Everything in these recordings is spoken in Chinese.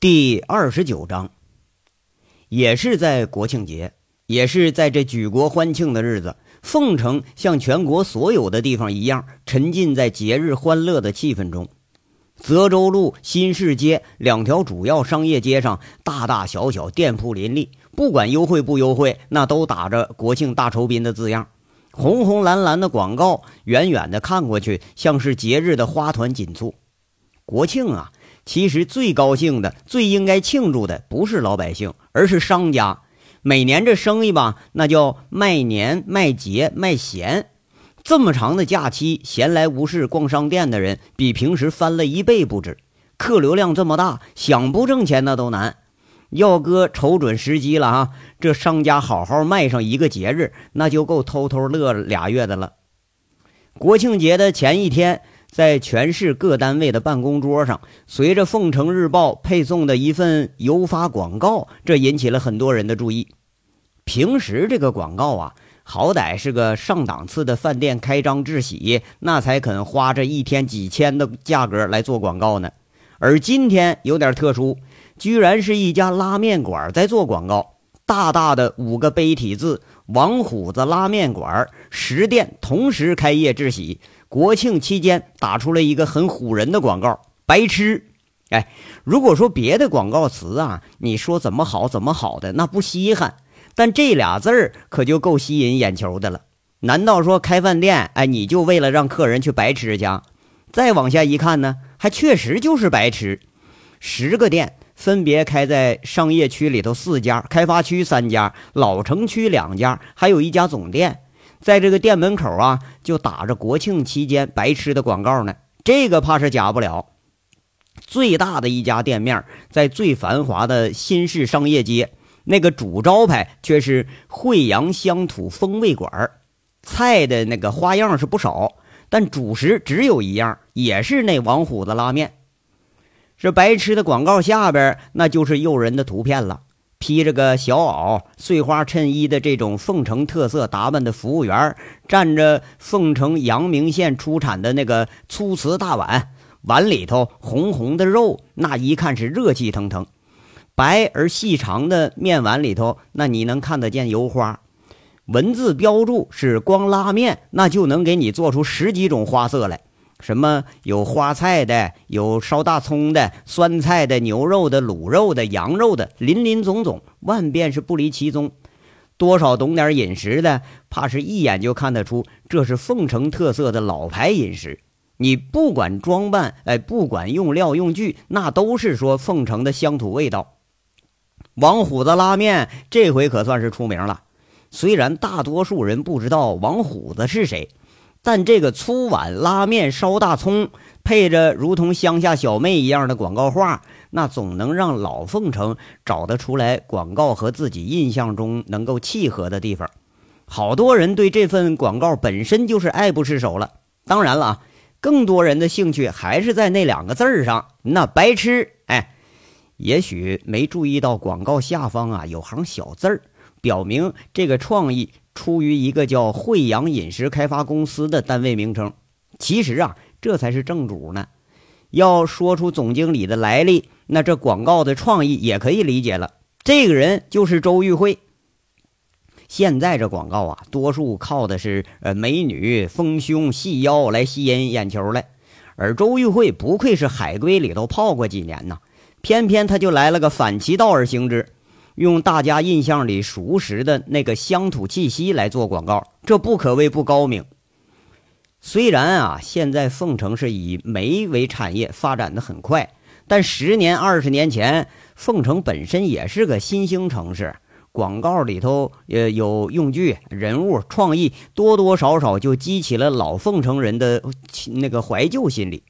第二十九章，也是在国庆节，也是在这举国欢庆的日子，凤城像全国所有的地方一样，沉浸在节日欢乐的气氛中。泽州路、新市街两条主要商业街上，大大小小店铺林立，不管优惠不优惠，那都打着“国庆大酬宾”的字样，红红蓝蓝的广告，远远的看过去，像是节日的花团锦簇。国庆啊！其实最高兴的、最应该庆祝的，不是老百姓，而是商家。每年这生意吧，那叫卖年、卖节、卖闲。这么长的假期，闲来无事逛商店的人比平时翻了一倍不止。客流量这么大，想不挣钱那都难。耀哥瞅准时机了啊！这商家好好卖上一个节日，那就够偷偷乐俩月的了。国庆节的前一天。在全市各单位的办公桌上，随着《凤城日报》配送的一份邮发广告，这引起了很多人的注意。平时这个广告啊，好歹是个上档次的饭店开张致喜，那才肯花这一天几千的价格来做广告呢。而今天有点特殊，居然是一家拉面馆在做广告，大大的五个碑体字“王虎子拉面馆”，十店同时开业致喜。国庆期间打出了一个很唬人的广告，白痴！哎，如果说别的广告词啊，你说怎么好怎么好的，那不稀罕。但这俩字儿可就够吸引眼球的了。难道说开饭店，哎，你就为了让客人去白吃去？再往下一看呢，还确实就是白吃。十个店分别开在商业区里头四家，开发区三家，老城区两家，还有一家总店。在这个店门口啊，就打着国庆期间白吃的广告呢。这个怕是假不了。最大的一家店面在最繁华的新市商业街，那个主招牌却是惠阳乡土风味馆菜的那个花样是不少，但主食只有一样，也是那王虎子拉面。这白吃的广告下边，那就是诱人的图片了。披着个小袄、碎花衬衣的这种凤城特色打扮的服务员，蘸着凤城阳明县出产的那个粗瓷大碗，碗里头红红的肉，那一看是热气腾腾；白而细长的面碗里头，那你能看得见油花。文字标注是光拉面，那就能给你做出十几种花色来。什么有花菜的，有烧大葱的，酸菜的，牛肉的，卤肉的，羊肉的，林林总总，万变是不离其宗。多少懂点饮食的，怕是一眼就看得出这是凤城特色的老牌饮食。你不管装扮，哎，不管用料用具，那都是说凤城的乡土味道。王虎子拉面这回可算是出名了，虽然大多数人不知道王虎子是谁。但这个粗碗拉面烧大葱，配着如同乡下小妹一样的广告画，那总能让老凤城找得出来广告和自己印象中能够契合的地方。好多人对这份广告本身就是爱不释手了。当然了，更多人的兴趣还是在那两个字儿上，那白痴。哎，也许没注意到广告下方啊有行小字儿，表明这个创意。出于一个叫惠阳饮食开发公司的单位名称，其实啊，这才是正主呢。要说出总经理的来历，那这广告的创意也可以理解了。这个人就是周玉慧。现在这广告啊，多数靠的是呃美女、丰胸、细腰来吸引眼球来，而周玉慧不愧是海归里头泡过几年呐，偏偏他就来了个反其道而行之。用大家印象里熟识的那个乡土气息来做广告，这不可谓不高明。虽然啊，现在凤城是以煤为产业发展的很快，但十年、二十年前，凤城本身也是个新兴城市，广告里头呃有用具、人物、创意，多多少少就激起了老凤城人的那个怀旧心理。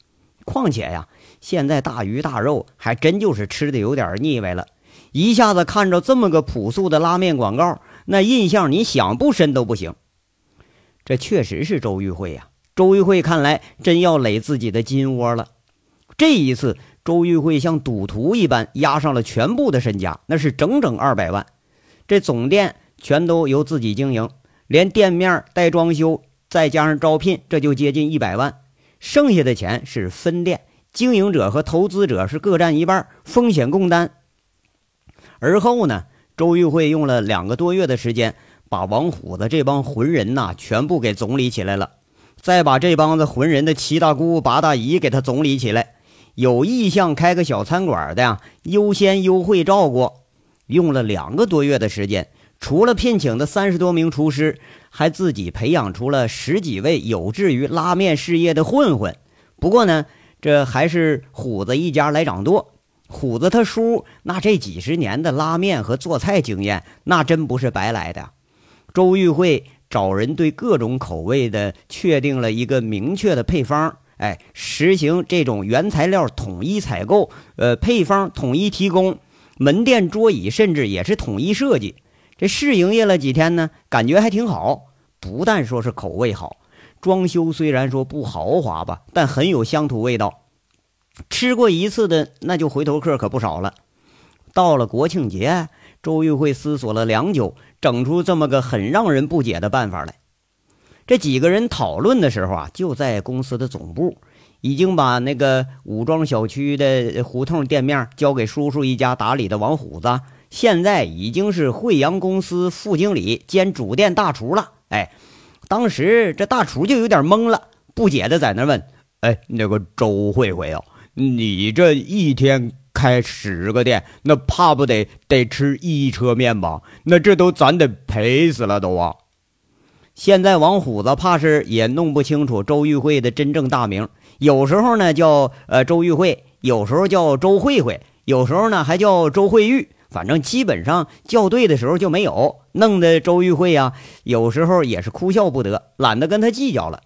况且呀，现在大鱼大肉还真就是吃的有点腻歪了。一下子看着这么个朴素的拉面广告，那印象你想不深都不行。这确实是周玉慧呀，周玉慧看来真要垒自己的金窝了。这一次，周玉慧像赌徒一般押上了全部的身家，那是整整二百万。这总店全都由自己经营，连店面带装修，再加上招聘，这就接近一百万。剩下的钱是分店。经营者和投资者是各占一半，风险共担。而后呢，周玉慧用了两个多月的时间，把王虎子这帮浑人呐全部给总理起来了，再把这帮子浑人的七大姑八大姨给他总理起来。有意向开个小餐馆的呀，优先优惠照顾。用了两个多月的时间，除了聘请的三十多名厨师，还自己培养出了十几位有志于拉面事业的混混。不过呢，这还是虎子一家来掌舵。虎子他叔那这几十年的拉面和做菜经验，那真不是白来的。周玉慧找人对各种口味的确定了一个明确的配方，哎，实行这种原材料统一采购，呃，配方统一提供，门店桌椅甚至也是统一设计。这试营业了几天呢，感觉还挺好。不但说是口味好，装修虽然说不豪华吧，但很有乡土味道。吃过一次的，那就回头客可不少了。到了国庆节，周玉慧思索了良久，整出这么个很让人不解的办法来。这几个人讨论的时候啊，就在公司的总部，已经把那个武庄小区的胡同店面交给叔叔一家打理的王虎子，现在已经是惠阳公司副经理兼主店大厨了。哎，当时这大厨就有点懵了，不解的在那问：“哎，那个周慧慧啊？”你这一天开十个店，那怕不得得吃一车面吧？那这都咱得赔死了都啊！现在王虎子怕是也弄不清楚周玉慧的真正大名，有时候呢叫呃周玉慧，有时候叫周慧慧，有时候呢还叫周慧玉，反正基本上叫对的时候就没有，弄得周玉慧呀有时候也是哭笑不得，懒得跟他计较了。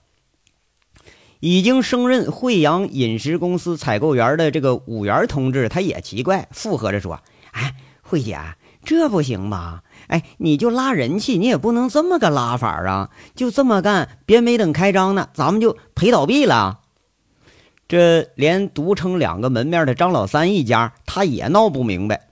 已经升任惠阳饮食公司采购员的这个武元同志，他也奇怪，附和着说：“哎，慧姐，这不行吧？哎，你就拉人气，你也不能这么个拉法啊！就这么干，别没等开张呢，咱们就赔倒闭了。”这连独撑两个门面的张老三一家，他也闹不明白。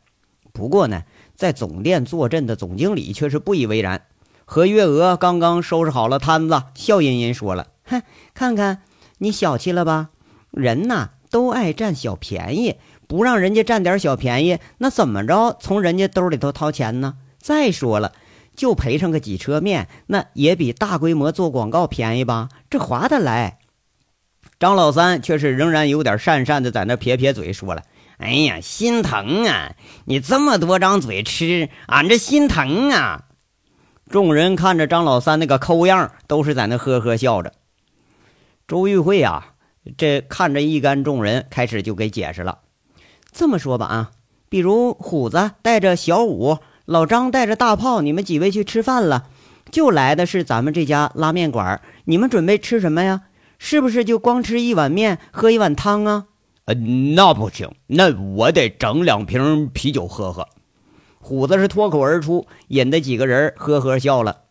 不过呢，在总店坐镇的总经理却是不以为然。何月娥刚刚收拾好了摊子，笑吟吟说了：“哼，看看。”你小气了吧？人呐都爱占小便宜，不让人家占点小便宜，那怎么着从人家兜里头掏钱呢？再说了，就赔上个几车面，那也比大规模做广告便宜吧？这划得来。张老三却是仍然有点讪讪的在那撇撇嘴，说了：“哎呀，心疼啊！你这么多张嘴吃，俺这心疼啊！”众人看着张老三那个抠样，都是在那呵呵笑着。周玉慧啊，这看着一干众人，开始就给解释了。这么说吧啊，比如虎子带着小五，老张带着大炮，你们几位去吃饭了，就来的是咱们这家拉面馆。你们准备吃什么呀？是不是就光吃一碗面，喝一碗汤啊？呃，那不行，那我得整两瓶啤酒喝喝。虎子是脱口而出，引得几个人呵呵笑了。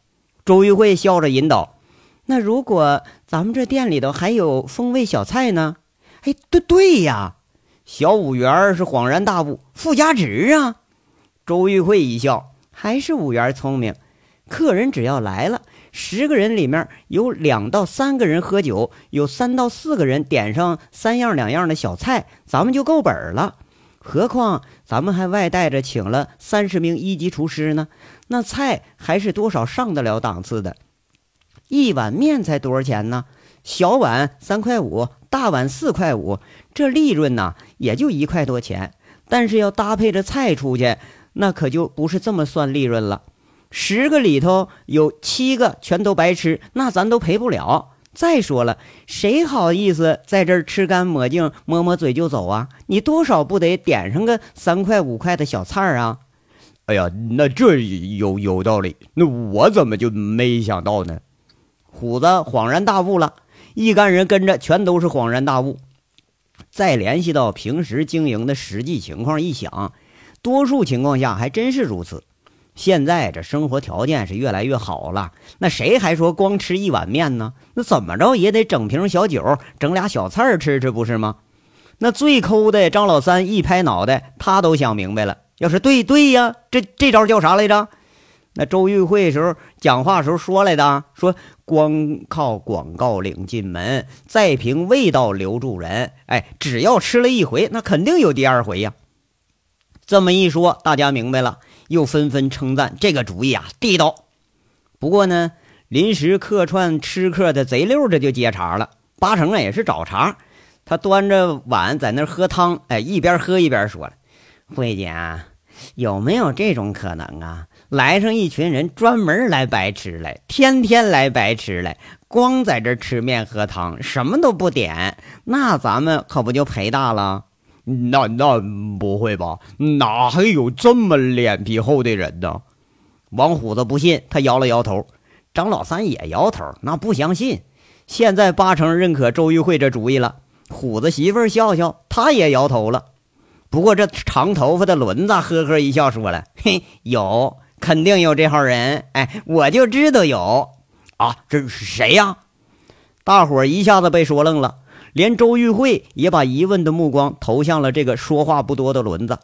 周玉慧笑着引导。那如果咱们这店里头还有风味小菜呢？哎，对对呀，小五元是恍然大悟，附加值啊！周玉慧一笑，还是五元聪明。客人只要来了，十个人里面有两到三个人喝酒，有三到四个人点上三样两样的小菜，咱们就够本了。何况咱们还外带着请了三十名一级厨师呢，那菜还是多少上得了档次的。一碗面才多少钱呢？小碗三块五，大碗四块五，这利润呢也就一块多钱。但是要搭配着菜出去，那可就不是这么算利润了。十个里头有七个全都白吃，那咱都赔不了。再说了，谁好意思在这儿吃干抹净、抹抹嘴就走啊？你多少不得点上个三块五块的小菜啊？哎呀，那这有有道理，那我怎么就没想到呢？虎子恍然大悟了，一干人跟着全都是恍然大悟。再联系到平时经营的实际情况一想，多数情况下还真是如此。现在这生活条件是越来越好了，那谁还说光吃一碗面呢？那怎么着也得整瓶小酒，整俩小菜吃吃，不是吗？那最抠的张老三一拍脑袋，他都想明白了。要是对对呀，这这招叫啥来着？那周玉慧时候讲话时候说来的，说光靠广告领进门，再凭味道留住人。哎，只要吃了一回，那肯定有第二回呀。这么一说，大家明白了，又纷纷称赞这个主意啊地道。不过呢，临时客串吃客的贼溜这就接茬了，八成啊也是找茬。他端着碗在那喝汤，哎，一边喝一边说了：“慧姐啊，有没有这种可能啊？来上一群人专门来白吃来，天天来白吃来，光在这吃面喝汤，什么都不点，那咱们可不就赔大了？那那不会吧？哪还有这么脸皮厚的人呢？”王虎子不信，他摇了摇头。张老三也摇头，那不相信。现在八成认可周玉慧这主意了。虎子媳妇笑笑，他也摇头了。不过这长头发的轮子呵呵一笑，说了：“嘿，有，肯定有这号人。哎，我就知道有啊，这是谁呀？”大伙一下子被说愣了，连周玉慧也把疑问的目光投向了这个说话不多的轮子。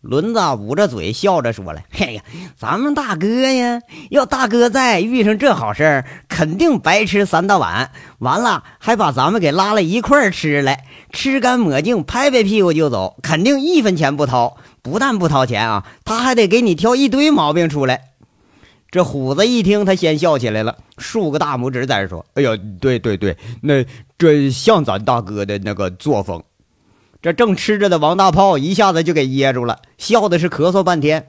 轮子捂着嘴笑着说了：“嘿呀，咱们大哥呀，要大哥在，遇上这好事儿肯定白吃三大碗，完了还把咱们给拉了一块儿吃来，吃干抹净，拍拍屁股就走，肯定一分钱不掏。不但不掏钱啊，他还得给你挑一堆毛病出来。”这虎子一听，他先笑起来了，竖个大拇指在这说：“哎呀，对对对，那这像咱大哥的那个作风。”这正吃着的王大炮一下子就给噎住了，笑的是咳嗽半天。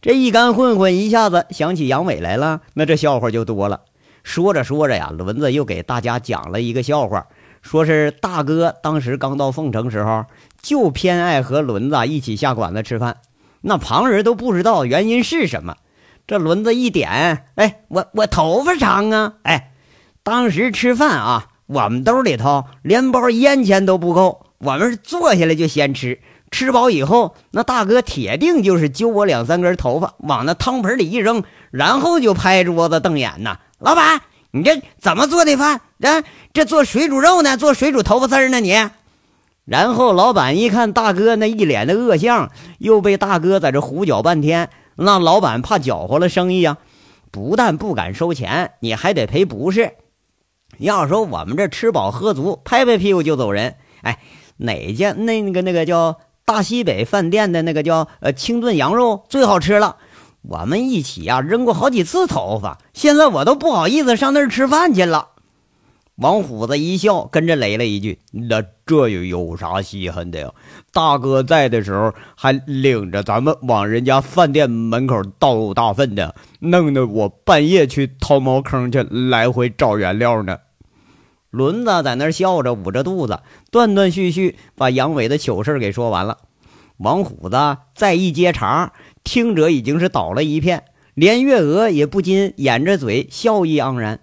这一干混混一下子想起杨伟来了，那这笑话就多了。说着说着呀，轮子又给大家讲了一个笑话，说是大哥当时刚到凤城时候，就偏爱和轮子一起下馆子吃饭，那旁人都不知道原因是什么。这轮子一点，哎，我我头发长啊，哎，当时吃饭啊，我们兜里头连包烟钱都不够。我们坐下来就先吃，吃饱以后，那大哥铁定就是揪我两三根头发，往那汤盆里一扔，然后就拍桌子瞪眼呐。老板，你这怎么做的饭？啊，这做水煮肉呢？做水煮头发丝呢？你？然后老板一看大哥那一脸的恶相，又被大哥在这胡搅半天，那老板怕搅和了生意呀，不但不敢收钱，你还得赔不是。要说我们这吃饱喝足，拍拍屁股就走人，哎。哪家那个那个叫大西北饭店的那个叫呃清炖羊肉最好吃了，我们一起呀扔过好几次头发，现在我都不好意思上那儿吃饭去了。王虎子一笑，跟着雷了一句：“那这又有啥稀罕的呀？大哥在的时候还领着咱们往人家饭店门口倒大粪的，弄得我半夜去掏茅坑去，来回找原料呢。”轮子在那笑着，捂着肚子，断断续续把杨伟的糗事给说完了。王虎子再一接茬，听者已经是倒了一片，连月娥也不禁掩着嘴，笑意盎然。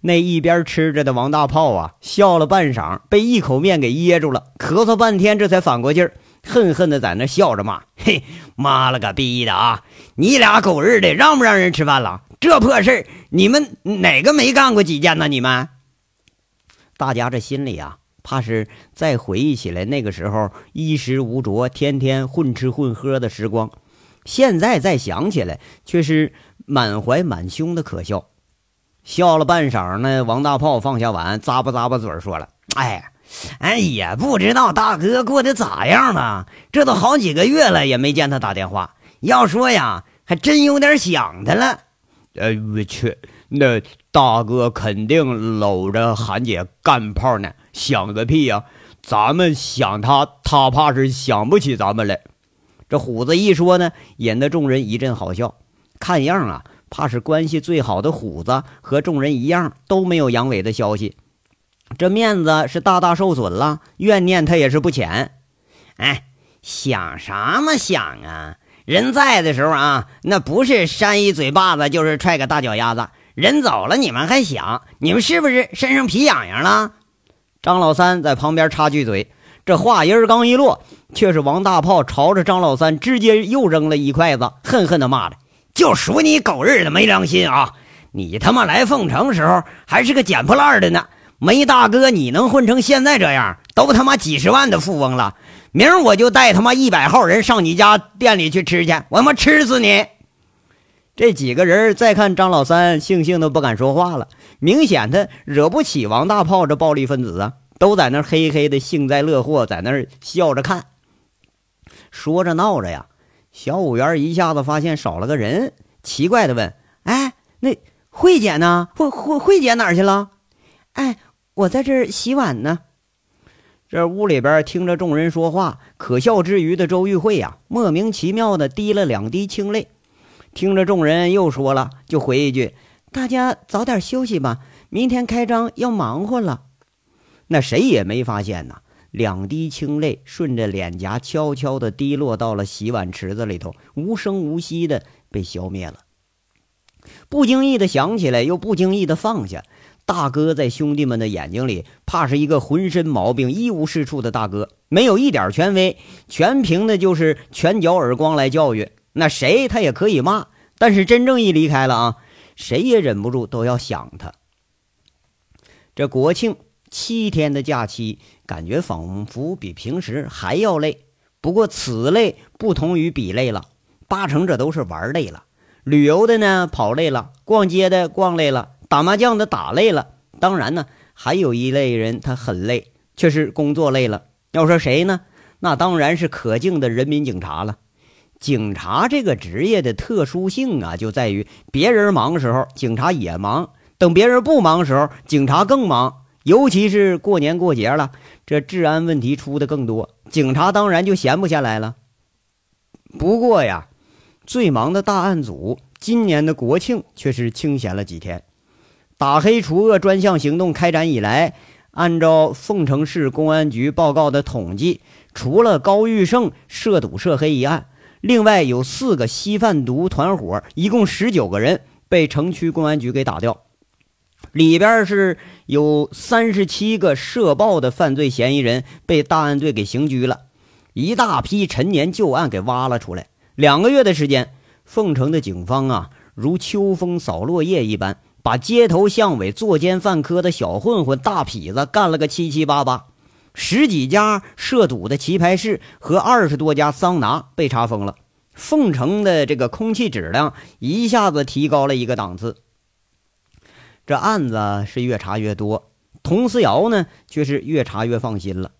那一边吃着的王大炮啊，笑了半晌，被一口面给噎住了，咳嗽半天，这才反过劲儿，恨恨的在那笑着骂：“嘿，妈了个逼的啊！你俩狗日的，让不让人吃饭了？这破事儿，你们哪个没干过几件呢？你们？”大家这心里啊，怕是再回忆起来那个时候衣食无着、天天混吃混喝的时光，现在再想起来，却是满怀满胸的可笑。笑了半晌呢，王大炮放下碗，咂巴咂巴嘴，说了：“哎，哎也，不知道大哥过得咋样了？这都好几个月了，也没见他打电话。要说呀，还真有点想他了。哎，我去。”那大哥肯定搂着韩姐干炮呢，想个屁呀！咱们想他，他怕是想不起咱们来。这虎子一说呢，引得众人一阵好笑。看样啊，怕是关系最好的虎子和众人一样，都没有杨伟的消息，这面子是大大受损了，怨念他也是不浅。哎，想什么想啊？人在的时候啊，那不是扇一嘴巴子，就是踹个大脚丫子。人走了，你们还想？你们是不是身上皮痒痒了？张老三在旁边插句嘴，这话音刚一落，却是王大炮朝着张老三直接又扔了一筷子，恨恨地骂着：“就数你狗日的没良心啊！你他妈来凤城时候还是个捡破烂的呢，没大哥你能混成现在这样？都他妈几十万的富翁了，明儿我就带他妈一百号人上你家店里去吃去，我他妈吃死你！”这几个人再看张老三，悻悻的不敢说话了。明显他惹不起王大炮这暴力分子啊，都在那嘿嘿的幸灾乐祸，在那笑着看。说着闹着呀，小五元一下子发现少了个人，奇怪的问：“哎，那慧姐呢？慧慧慧姐哪儿去了？”“哎，我在这儿洗碗呢。”这屋里边听着众人说话，可笑之余的周玉慧呀，莫名其妙的滴了两滴清泪。听着众人又说了，就回一句：“大家早点休息吧，明天开张要忙活了。”那谁也没发现呢。两滴清泪顺着脸颊悄悄地滴落到了洗碗池子里头，无声无息地被消灭了。不经意地想起来，又不经意地放下。大哥在兄弟们的眼睛里，怕是一个浑身毛病、一无是处的大哥，没有一点权威，全凭的就是拳脚耳光来教育。那谁他也可以骂，但是真正一离开了啊，谁也忍不住都要想他。这国庆。七天的假期，感觉仿佛比平时还要累。不过此累不同于比累了，八成这都是玩累了。旅游的呢跑累了，逛街的逛累了，打麻将的打累了。当然呢，还有一类人他很累，却是工作累了。要说谁呢？那当然是可敬的人民警察了。警察这个职业的特殊性啊，就在于别人忙的时候，警察也忙；等别人不忙的时候，警察更忙。尤其是过年过节了，这治安问题出的更多，警察当然就闲不下来了。不过呀，最忙的大案组今年的国庆却是清闲了几天。打黑除恶专项行动开展以来，按照凤城市公安局报告的统计，除了高玉胜涉赌涉黑一案，另外有四个吸贩毒团伙，一共十九个人被城区公安局给打掉。里边是有三十七个涉暴的犯罪嫌疑人被大案队给刑拘了，一大批陈年旧案给挖了出来。两个月的时间，凤城的警方啊，如秋风扫落叶一般，把街头巷尾作奸犯科的小混混、大痞子干了个七七八八。十几家涉赌的棋牌室和二十多家桑拿被查封了。凤城的这个空气质量一下子提高了一个档次。这案子是越查越多，佟思瑶呢却是越查越放心了。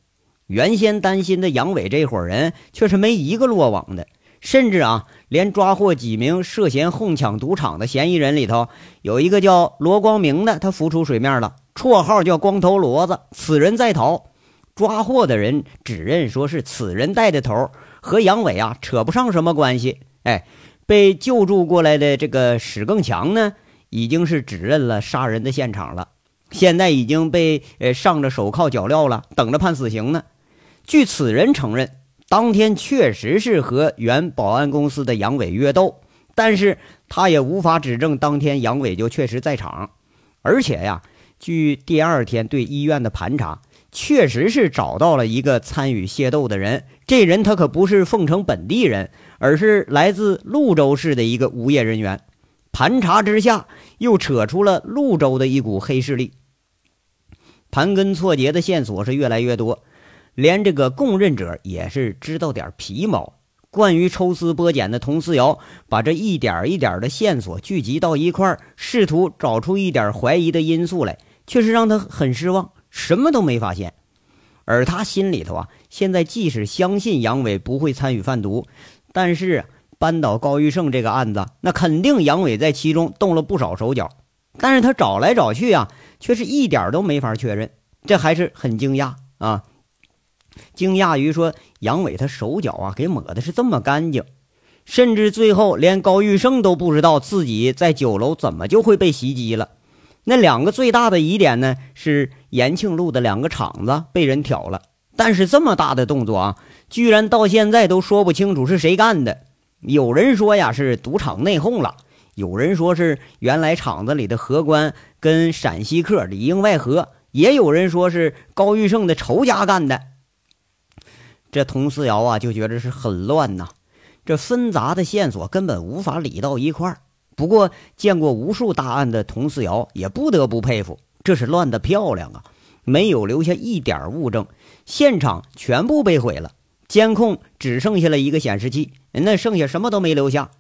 原先担心的杨伟这伙人却是没一个落网的，甚至啊，连抓获几名涉嫌哄抢赌场的嫌疑人里头，有一个叫罗光明的，他浮出水面了，绰号叫光头骡子。此人在逃，抓获的人指认说是此人带的头，和杨伟啊扯不上什么关系。哎，被救助过来的这个史更强呢？已经是指认了杀人的现场了，现在已经被呃上着手铐脚镣了，等着判死刑呢。据此人承认，当天确实是和原保安公司的杨伟约斗，但是他也无法指证当天杨伟就确实在场。而且呀，据第二天对医院的盘查，确实是找到了一个参与械斗的人。这人他可不是凤城本地人，而是来自潞州市的一个无业人员。盘查之下，又扯出了潞州的一股黑势力。盘根错节的线索是越来越多，连这个供认者也是知道点皮毛。惯于抽丝剥茧的佟思瑶，把这一点一点的线索聚集到一块儿，试图找出一点怀疑的因素来，却是让他很失望，什么都没发现。而他心里头啊，现在即使相信杨伟不会参与贩毒，但是。扳倒高玉胜这个案子，那肯定杨伟在其中动了不少手脚，但是他找来找去啊，却是一点都没法确认，这还是很惊讶啊！惊讶于说杨伟他手脚啊给抹的是这么干净，甚至最后连高玉胜都不知道自己在酒楼怎么就会被袭击了。那两个最大的疑点呢，是延庆路的两个厂子被人挑了，但是这么大的动作啊，居然到现在都说不清楚是谁干的。有人说呀是赌场内讧了，有人说是原来厂子里的荷官跟陕西客里应外合，也有人说是高玉胜的仇家干的。这佟思瑶啊就觉得是很乱呐，这纷杂的线索根本无法理到一块儿。不过见过无数大案的佟思瑶也不得不佩服，这是乱得漂亮啊，没有留下一点物证，现场全部被毁了。监控只剩下了一个显示器，那剩下什么都没留下。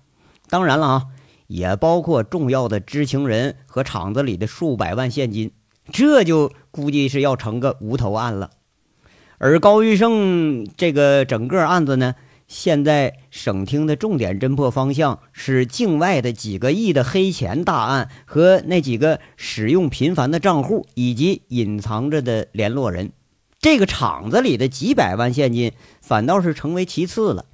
当然了啊，也包括重要的知情人和厂子里的数百万现金，这就估计是要成个无头案了。而高玉胜这个整个案子呢，现在省厅的重点侦破方向是境外的几个亿的黑钱大案和那几个使用频繁的账户以及隐藏着的联络人。这个厂子里的几百万现金反倒是成为其次了。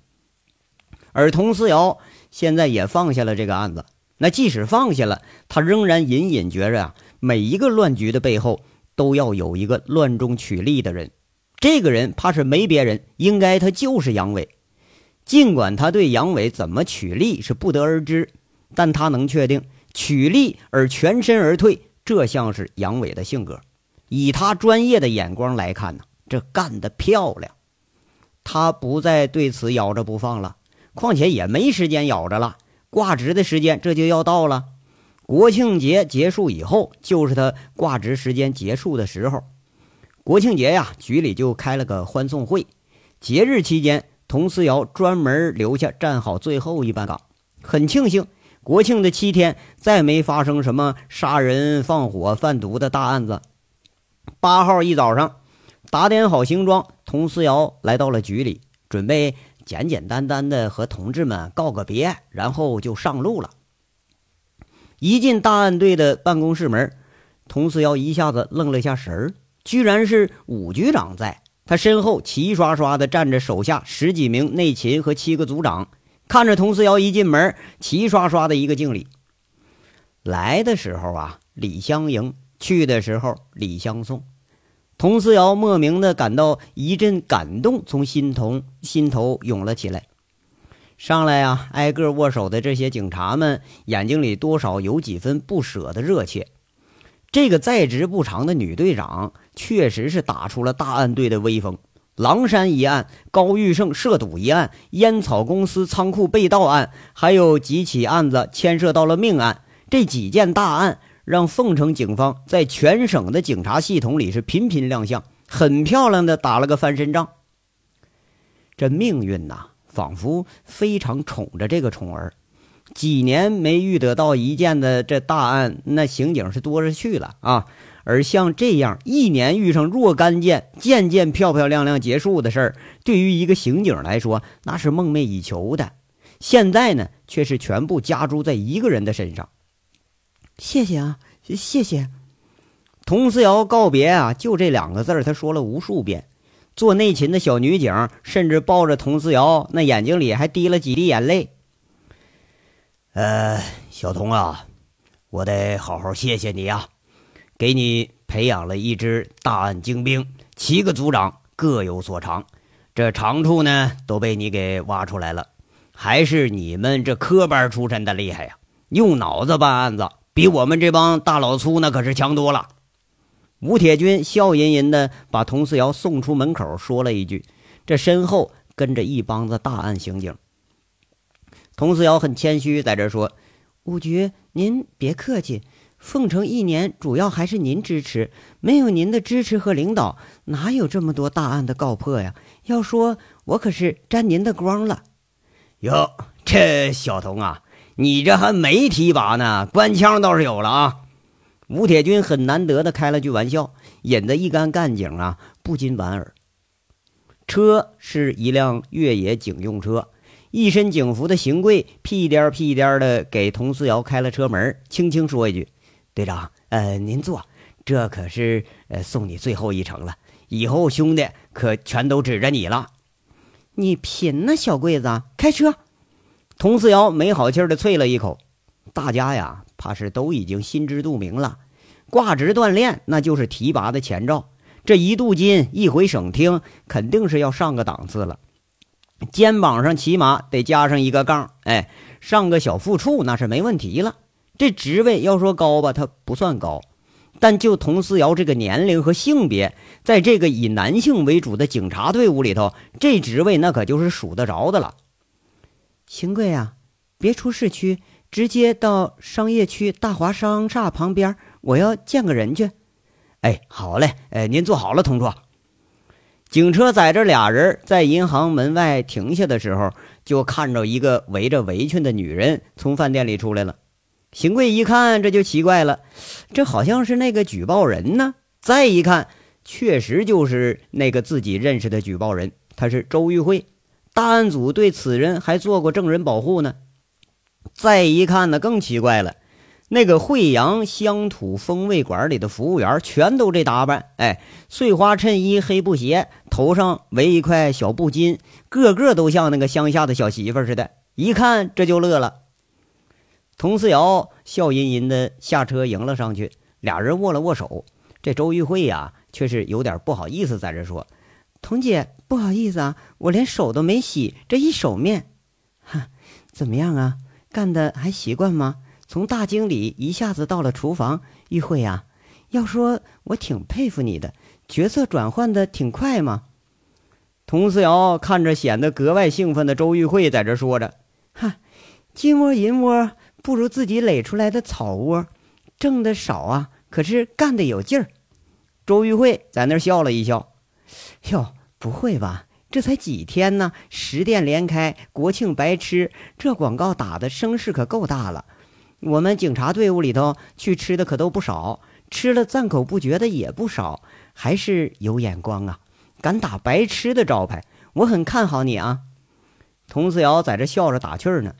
而佟思瑶现在也放下了这个案子。那即使放下了，他仍然隐隐觉着啊，每一个乱局的背后都要有一个乱中取利的人。这个人怕是没别人，应该他就是杨伟。尽管他对杨伟怎么取利是不得而知，但他能确定取利而全身而退，这像是杨伟的性格。以他专业的眼光来看呢，这干得漂亮。他不再对此咬着不放了，况且也没时间咬着了。挂职的时间这就要到了，国庆节结束以后，就是他挂职时间结束的时候。国庆节呀，局里就开了个欢送会。节日期间，佟思瑶专门留下站好最后一班岗，很庆幸国庆的七天再没发生什么杀人、放火、贩毒的大案子。八号一早上，打点好行装，佟思瑶来到了局里，准备简简单单的和同志们告个别，然后就上路了。一进大案队的办公室门，佟四瑶一下子愣了一下神儿。居然是武局长在，他身后齐刷刷的站着手下十几名内勤和七个组长，看着佟四瑶一进门，齐刷刷的一个敬礼。来的时候啊，礼相迎；去的时候，礼相送。佟思瑶莫名的感到一阵感动从心头心头涌了起来。上来啊，挨个握手的这些警察们眼睛里多少有几分不舍的热切。这个在职不长的女队长。确实是打出了大案队的威风。狼山一案、高玉胜涉赌一案、烟草公司仓库被盗案，还有几起案子牵涉到了命案。这几件大案让凤城警方在全省的警察系统里是频频亮相，很漂亮的打了个翻身仗。这命运呐，仿佛非常宠着这个宠儿。几年没遇得到一件的这大案，那刑警是多着去了啊。而像这样一年遇上若干件、件件漂漂亮亮结束的事儿，对于一个刑警来说，那是梦寐以求的。现在呢，却是全部加诸在一个人的身上。谢谢啊，谢谢。佟思瑶告别啊，就这两个字儿，他说了无数遍。做内勤的小女警甚至抱着佟思瑶，那眼睛里还滴了几滴眼泪。呃，小童啊，我得好好谢谢你啊。给你培养了一支大案精兵，七个组长各有所长，这长处呢都被你给挖出来了。还是你们这科班出身的厉害呀，用脑子办案子，比我们这帮大老粗那可是强多了。吴铁军笑吟吟的把佟四瑶送出门口，说了一句：“这身后跟着一帮子大案刑警。”佟四瑶很谦虚，在这说：“五局，您别客气。”凤城一年主要还是您支持，没有您的支持和领导，哪有这么多大案的告破呀？要说我可是沾您的光了。哟，这小童啊，你这还没提拔呢，官腔倒是有了啊！吴铁军很难得的开了句玩笑，引得一干干警啊不禁莞尔。车是一辆越野警用车，一身警服的邢贵屁颠屁颠的给佟思瑶开了车门，轻轻说一句。队长，呃，您坐，这可是呃送你最后一程了，以后兄弟可全都指着你了。你贫呢，小桂子，开车。佟四瑶没好气的啐了一口。大家呀，怕是都已经心知肚明了，挂职锻炼那就是提拔的前兆。这一镀金一回省厅，肯定是要上个档次了，肩膀上起码得加上一个杠，哎，上个小副处那是没问题了。这职位要说高吧，他不算高，但就佟思瑶这个年龄和性别，在这个以男性为主的警察队伍里头，这职位那可就是数得着的了。邢贵啊，别出市区，直接到商业区大华商厦旁边，我要见个人去。哎，好嘞，哎，您坐好了，同桌。警车载着俩人在银行门外停下的时候，就看着一个围着围裙的女人从饭店里出来了。邢贵一看，这就奇怪了，这好像是那个举报人呢。再一看，确实就是那个自己认识的举报人，他是周玉慧。大案组对此人还做过证人保护呢。再一看呢，更奇怪了，那个惠阳乡土风味馆里的服务员全都这打扮，哎，碎花衬衣、黑布鞋，头上围一块小布巾，个个都像那个乡下的小媳妇似的。一看这就乐了。佟思瑶笑吟吟的下车迎了上去，俩人握了握手。这周玉慧呀，却是有点不好意思，在这说：“童姐，不好意思啊，我连手都没洗，这一手面。哈，怎么样啊？干的还习惯吗？从大经理一下子到了厨房，玉慧呀，要说我挺佩服你的，角色转换的挺快嘛。”佟思瑶看着显得格外兴奋的周玉慧，在这说着：“哈，金窝银窝。”不如自己垒出来的草窝，挣的少啊，可是干的有劲儿。周玉慧在那笑了一笑，哟，不会吧？这才几天呢，十店连开，国庆白吃，这广告打的声势可够大了。我们警察队伍里头去吃的可都不少，吃了赞口不绝的也不少，还是有眼光啊，敢打白吃的招牌，我很看好你啊。佟思瑶在这笑着打趣呢。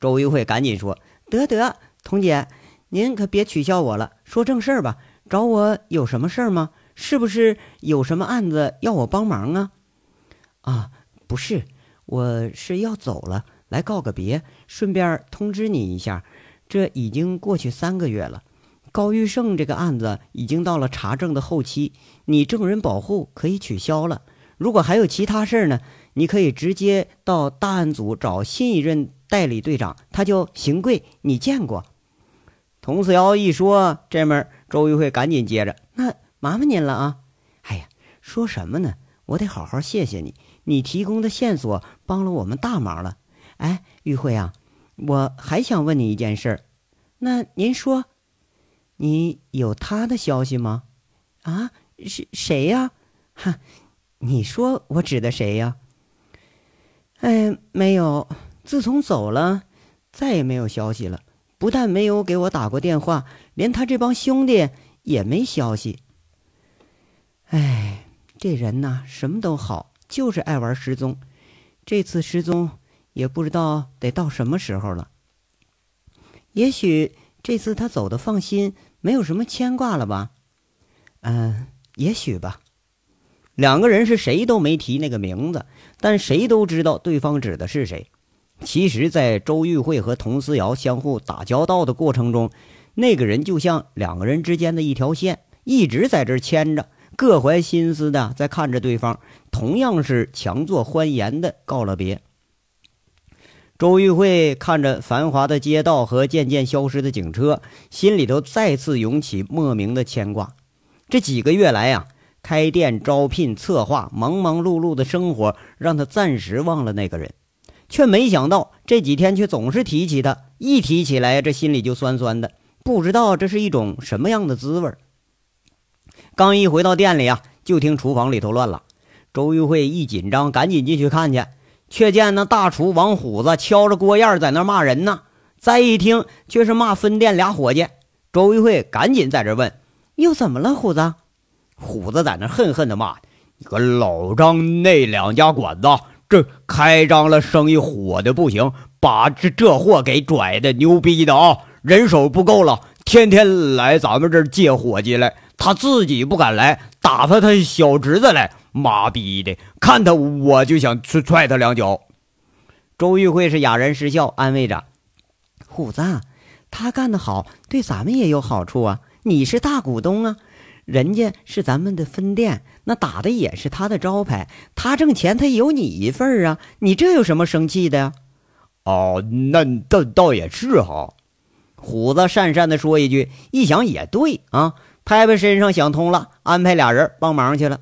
周玉慧赶紧说：“得得，童姐，您可别取笑我了，说正事儿吧。找我有什么事儿吗？是不是有什么案子要我帮忙啊？啊，不是，我是要走了，来告个别，顺便通知你一下，这已经过去三个月了。高玉胜这个案子已经到了查证的后期，你证人保护可以取消了。如果还有其他事儿呢，你可以直接到大案组找新一任。”代理队长，他叫邢贵，你见过？佟四瑶一说，这面周玉慧赶紧接着：“那麻烦您了啊！哎呀，说什么呢？我得好好谢谢你，你提供的线索帮了我们大忙了。哎，玉慧啊，我还想问你一件事，那您说，你有他的消息吗？啊，是谁呀？哈，你说我指的谁呀？哎，没有。自从走了，再也没有消息了。不但没有给我打过电话，连他这帮兄弟也没消息。哎，这人呐，什么都好，就是爱玩失踪。这次失踪，也不知道得到什么时候了。也许这次他走的放心，没有什么牵挂了吧？嗯，也许吧。两个人是谁都没提那个名字，但谁都知道对方指的是谁。其实，在周玉慧和佟思瑶相互打交道的过程中，那个人就像两个人之间的一条线，一直在这牵着，各怀心思的在看着对方，同样是强作欢颜的告了别。周玉慧看着繁华的街道和渐渐消失的警车，心里头再次涌起莫名的牵挂。这几个月来呀，开店、招聘、策划，忙忙碌碌的生活，让他暂时忘了那个人。却没想到这几天却总是提起他，一提起来这心里就酸酸的，不知道这是一种什么样的滋味。刚一回到店里啊，就听厨房里头乱了。周玉慧一紧张，赶紧进去看去，却见那大厨王虎子敲着锅沿在那骂人呢。再一听，却是骂分店俩伙计。周玉慧赶紧在这问：“又怎么了，虎子？”虎子在那恨恨地骂：“你个老张那两家馆子！”这开张了，生意火的不行，把这这货给拽的牛逼的啊！人手不够了，天天来咱们这儿借伙计来，他自己不敢来，打发他小侄子来，妈逼的，看他我就想去踹他两脚。周玉慧是哑然失笑，安慰着虎子：“他干得好，对咱们也有好处啊！你是大股东啊。”人家是咱们的分店，那打的也是他的招牌，他挣钱他有你一份啊！你这有什么生气的呀？哦，那倒倒也是哈。虎子讪讪的说一句，一想也对啊，拍拍身上想通了，安排俩人帮忙去了。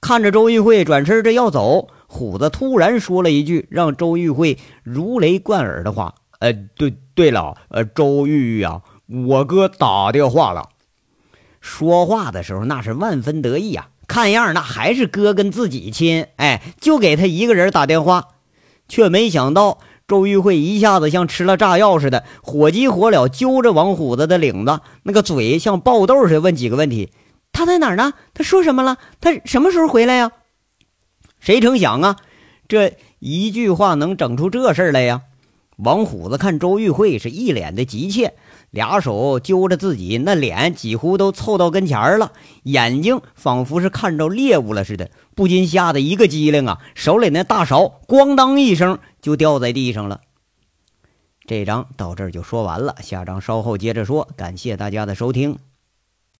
看着周玉慧转身这要走，虎子突然说了一句让周玉慧如雷贯耳的话：“呃，对对了，呃，周玉玉啊，我哥打电话了。”说话的时候那是万分得意啊，看样那还是哥跟自己亲，哎，就给他一个人打电话，却没想到周玉慧一下子像吃了炸药似的，火急火燎揪着王虎子的领子，那个嘴像爆豆似的问几个问题：“他在哪儿呢？他说什么了？他什么时候回来呀？”谁成想啊，这一句话能整出这事儿来呀？王虎子看周玉慧是一脸的急切，俩手揪着自己，那脸几乎都凑到跟前了，眼睛仿佛是看着猎物了似的，不禁吓得一个机灵啊，手里那大勺咣当一声就掉在地上了。这章到这儿就说完了，下章稍后接着说。感谢大家的收听。